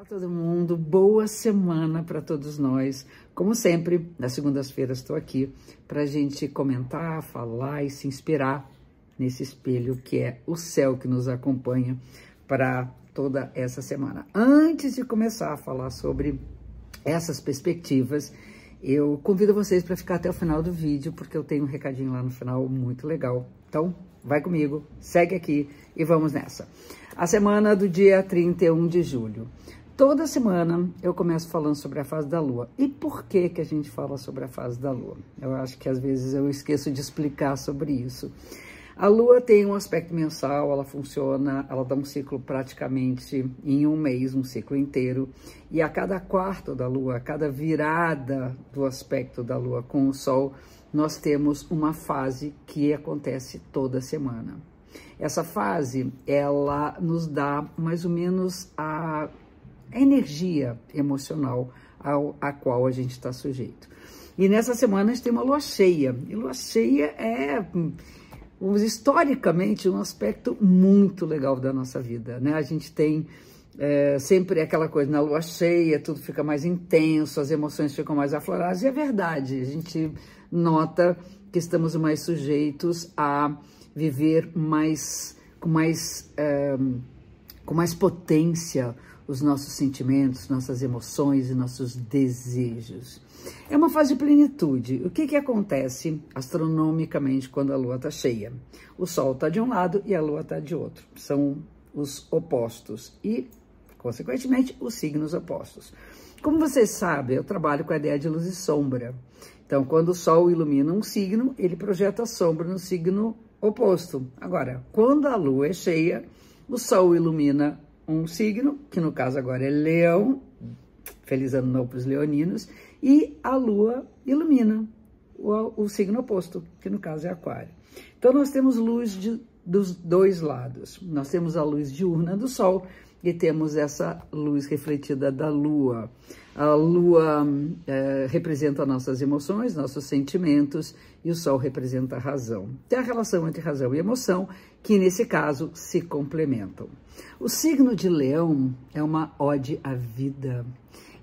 Olá todo mundo, boa semana para todos nós. Como sempre, nas segundas-feiras estou aqui para a gente comentar, falar e se inspirar nesse espelho que é o céu que nos acompanha para toda essa semana. Antes de começar a falar sobre essas perspectivas, eu convido vocês para ficar até o final do vídeo, porque eu tenho um recadinho lá no final muito legal. Então, vai comigo, segue aqui e vamos nessa. A semana do dia 31 de julho. Toda semana eu começo falando sobre a fase da Lua. E por que que a gente fala sobre a fase da Lua? Eu acho que às vezes eu esqueço de explicar sobre isso. A Lua tem um aspecto mensal, ela funciona, ela dá um ciclo praticamente em um mês, um ciclo inteiro. E a cada quarto da Lua, a cada virada do aspecto da Lua com o Sol, nós temos uma fase que acontece toda semana. Essa fase, ela nos dá mais ou menos a energia emocional ao, a qual a gente está sujeito. E nessa semana a gente tem uma lua cheia. E lua cheia é, historicamente, um aspecto muito legal da nossa vida. Né? A gente tem é, sempre aquela coisa, na lua cheia tudo fica mais intenso, as emoções ficam mais afloradas. E é verdade, a gente nota que estamos mais sujeitos a viver mais com mais, é, com mais potência os nossos sentimentos, nossas emoções e nossos desejos. É uma fase de plenitude. O que, que acontece astronomicamente quando a lua está cheia? O sol está de um lado e a lua está de outro. São os opostos e, consequentemente, os signos opostos. Como vocês sabem, eu trabalho com a ideia de luz e sombra. Então, quando o sol ilumina um signo, ele projeta a sombra no signo oposto. Agora, quando a lua é cheia, o sol ilumina um signo, que no caso agora é leão, feliz ano novo para os leoninos, e a lua ilumina o, o, signo oposto, que no caso é aquário. Então nós temos luz de, dos dois lados. Nós temos a luz diurna do sol e temos essa luz refletida da lua. A lua é, representa nossas emoções, nossos sentimentos, e o sol representa a razão. Tem a relação entre razão e emoção, que nesse caso se complementam. O signo de leão é uma ode à vida,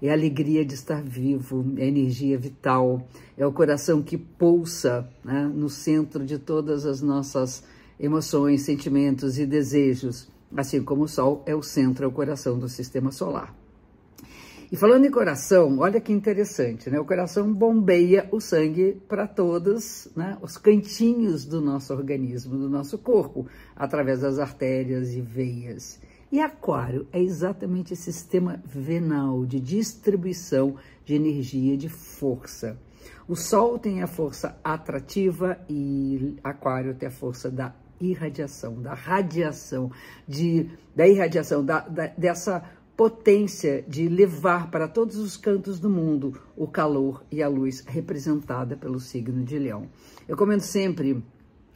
é a alegria de estar vivo, é a energia vital, é o coração que pulsa né, no centro de todas as nossas emoções, sentimentos e desejos, assim como o Sol é o centro, é o coração do sistema solar. E falando em coração, olha que interessante, né? O coração bombeia o sangue para todos né, os cantinhos do nosso organismo, do nosso corpo, através das artérias e veias. E aquário é exatamente esse sistema venal de distribuição de energia, de força. O sol tem a força atrativa e aquário tem a força da irradiação, da radiação, de, da irradiação, da, da, dessa potência de levar para todos os cantos do mundo o calor e a luz representada pelo signo de Leão. Eu comento sempre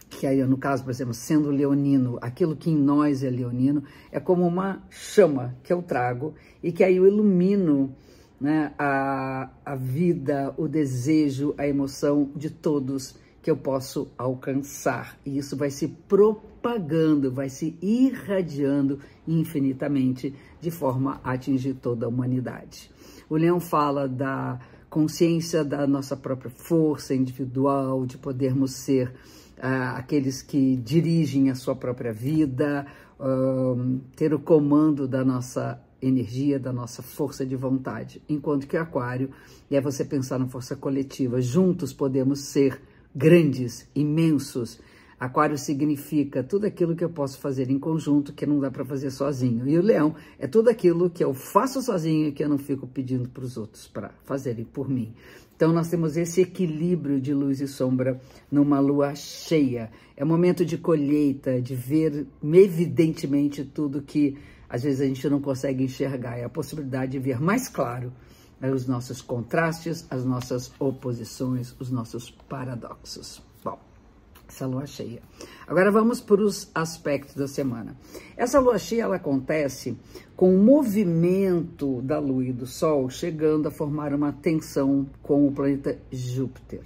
que aí, no caso, por exemplo, sendo leonino, aquilo que em nós é leonino, é como uma chama que eu trago e que aí eu ilumino né, a, a vida, o desejo, a emoção de todos que eu posso alcançar. E isso vai se propagando, vai se irradiando infinitamente de forma a atingir toda a humanidade. O Leão fala da consciência da nossa própria força individual, de podermos ser uh, aqueles que dirigem a sua própria vida, uh, ter o comando da nossa energia, da nossa força de vontade. Enquanto que Aquário é você pensar na força coletiva. Juntos podemos ser grandes, imensos. Aquário significa tudo aquilo que eu posso fazer em conjunto que não dá para fazer sozinho. E o leão é tudo aquilo que eu faço sozinho e que eu não fico pedindo para os outros para fazerem por mim. Então nós temos esse equilíbrio de luz e sombra numa lua cheia. É momento de colheita, de ver evidentemente tudo que às vezes a gente não consegue enxergar. É a possibilidade de ver mais claro os nossos contrastes, as nossas oposições, os nossos paradoxos. Bom, essa lua cheia. Agora vamos para os aspectos da semana. Essa lua cheia ela acontece com o movimento da lua e do sol chegando a formar uma tensão com o planeta Júpiter.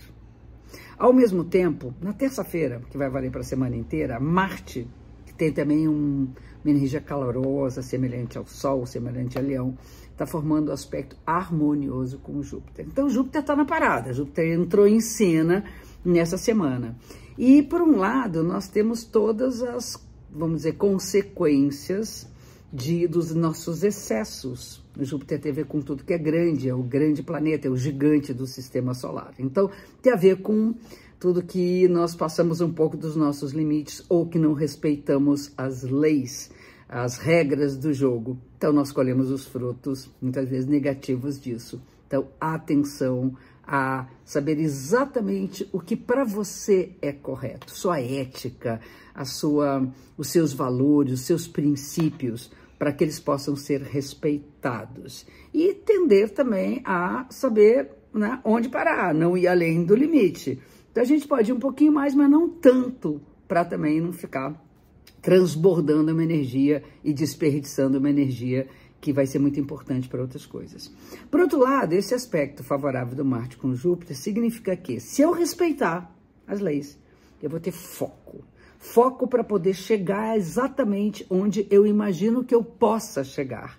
Ao mesmo tempo, na terça-feira, que vai valer para a semana inteira, Marte, que tem também um uma energia calorosa, semelhante ao Sol, semelhante a Leão, está formando um aspecto harmonioso com Júpiter. Então, Júpiter está na parada, Júpiter entrou em cena nessa semana. E, por um lado, nós temos todas as, vamos dizer, consequências de, dos nossos excessos. Júpiter tem a ver com tudo que é grande, é o grande planeta, é o gigante do sistema solar. Então, tem a ver com tudo que nós passamos um pouco dos nossos limites ou que não respeitamos as leis, as regras do jogo. Então, nós colhemos os frutos, muitas vezes negativos disso. Então, atenção a saber exatamente o que para você é correto, sua ética, a sua, os seus valores, os seus princípios, para que eles possam ser respeitados. E tender também a saber né, onde parar, não ir além do limite. Então a gente pode ir um pouquinho mais, mas não tanto, para também não ficar transbordando uma energia e desperdiçando uma energia que vai ser muito importante para outras coisas. Por outro lado, esse aspecto favorável do Marte com Júpiter significa que, se eu respeitar as leis, eu vou ter foco. Foco para poder chegar exatamente onde eu imagino que eu possa chegar.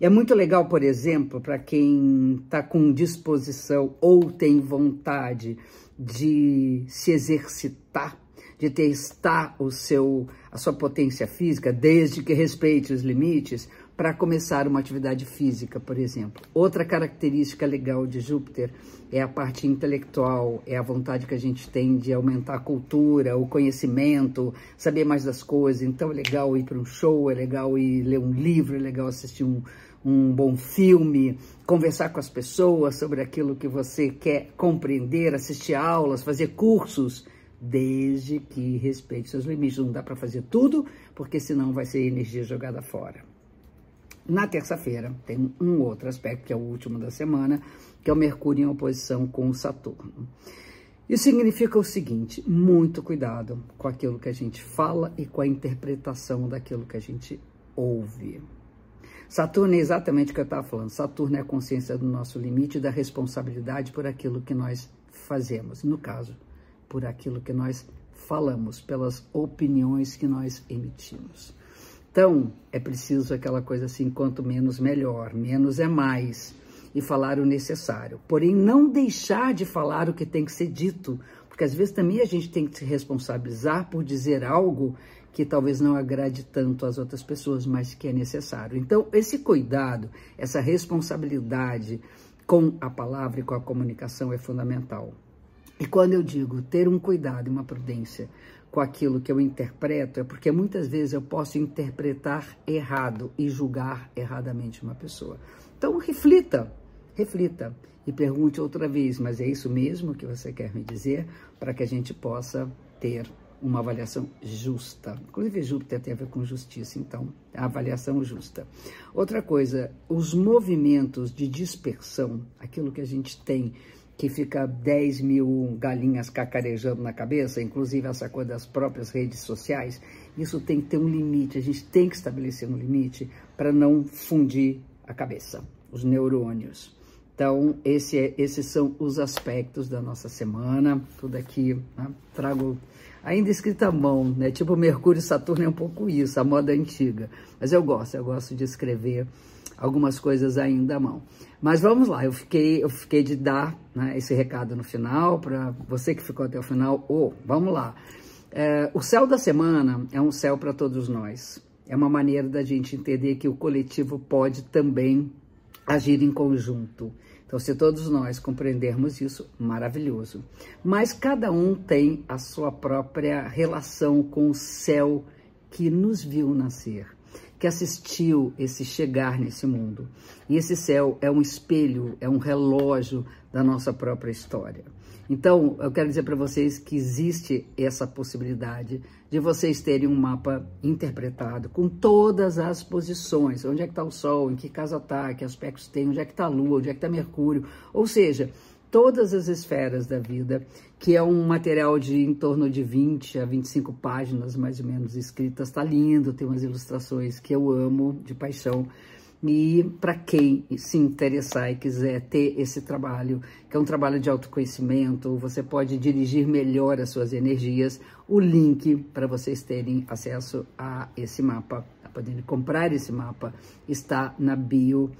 É muito legal, por exemplo, para quem está com disposição ou tem vontade de se exercitar, de testar o seu, a sua potência física, desde que respeite os limites, para começar uma atividade física, por exemplo. Outra característica legal de Júpiter é a parte intelectual, é a vontade que a gente tem de aumentar a cultura, o conhecimento, saber mais das coisas. Então é legal ir para um show, é legal ir ler um livro, é legal assistir um, um bom filme, conversar com as pessoas sobre aquilo que você quer compreender, assistir aulas, fazer cursos, desde que respeite seus limites. Não dá para fazer tudo, porque senão vai ser energia jogada fora. Na terça-feira, tem um outro aspecto, que é o último da semana, que é o Mercúrio em oposição com o Saturno. Isso significa o seguinte: muito cuidado com aquilo que a gente fala e com a interpretação daquilo que a gente ouve. Saturno é exatamente o que eu estava falando. Saturno é a consciência do nosso limite e da responsabilidade por aquilo que nós fazemos. No caso, por aquilo que nós falamos, pelas opiniões que nós emitimos. Então, é preciso aquela coisa assim, quanto menos melhor, menos é mais, e falar o necessário. Porém, não deixar de falar o que tem que ser dito, porque às vezes também a gente tem que se responsabilizar por dizer algo que talvez não agrade tanto às outras pessoas, mas que é necessário. Então, esse cuidado, essa responsabilidade com a palavra e com a comunicação é fundamental. E quando eu digo ter um cuidado e uma prudência com aquilo que eu interpreto, é porque muitas vezes eu posso interpretar errado e julgar erradamente uma pessoa. Então, reflita, reflita e pergunte outra vez, mas é isso mesmo que você quer me dizer? Para que a gente possa ter uma avaliação justa. Inclusive, Júpiter tem a ver com justiça, então, a avaliação justa. Outra coisa, os movimentos de dispersão, aquilo que a gente tem que fica 10 mil galinhas cacarejando na cabeça, inclusive essa coisa das próprias redes sociais, isso tem que ter um limite, a gente tem que estabelecer um limite para não fundir a cabeça, os neurônios. Então, esse é, esses são os aspectos da nossa semana. Tudo aqui, né? trago ainda escrita à mão, né? Tipo Mercúrio e Saturno é um pouco isso, a moda antiga. Mas eu gosto, eu gosto de escrever algumas coisas ainda à mão. Mas vamos lá, eu fiquei, eu fiquei de dar né, esse recado no final, para você que ficou até o final. Oh, vamos lá. É, o céu da semana é um céu para todos nós. É uma maneira da gente entender que o coletivo pode também agir em conjunto. Então, se todos nós compreendermos isso, maravilhoso. Mas cada um tem a sua própria relação com o céu que nos viu nascer que assistiu esse chegar nesse mundo. E esse céu é um espelho, é um relógio da nossa própria história. Então, eu quero dizer para vocês que existe essa possibilidade de vocês terem um mapa interpretado com todas as posições, onde é que está o Sol, em que casa está, que aspectos tem, onde é que está a Lua, onde é que está Mercúrio, ou seja, todas as esferas da vida, que é um material de em torno de 20 a 25 páginas, mais ou menos, escritas. Está lindo, tem umas ilustrações que eu amo de paixão. E para quem se interessar e quiser ter esse trabalho, que é um trabalho de autoconhecimento, você pode dirigir melhor as suas energias. O link para vocês terem acesso a esse mapa mapa, de comprar esse mapa, está na bio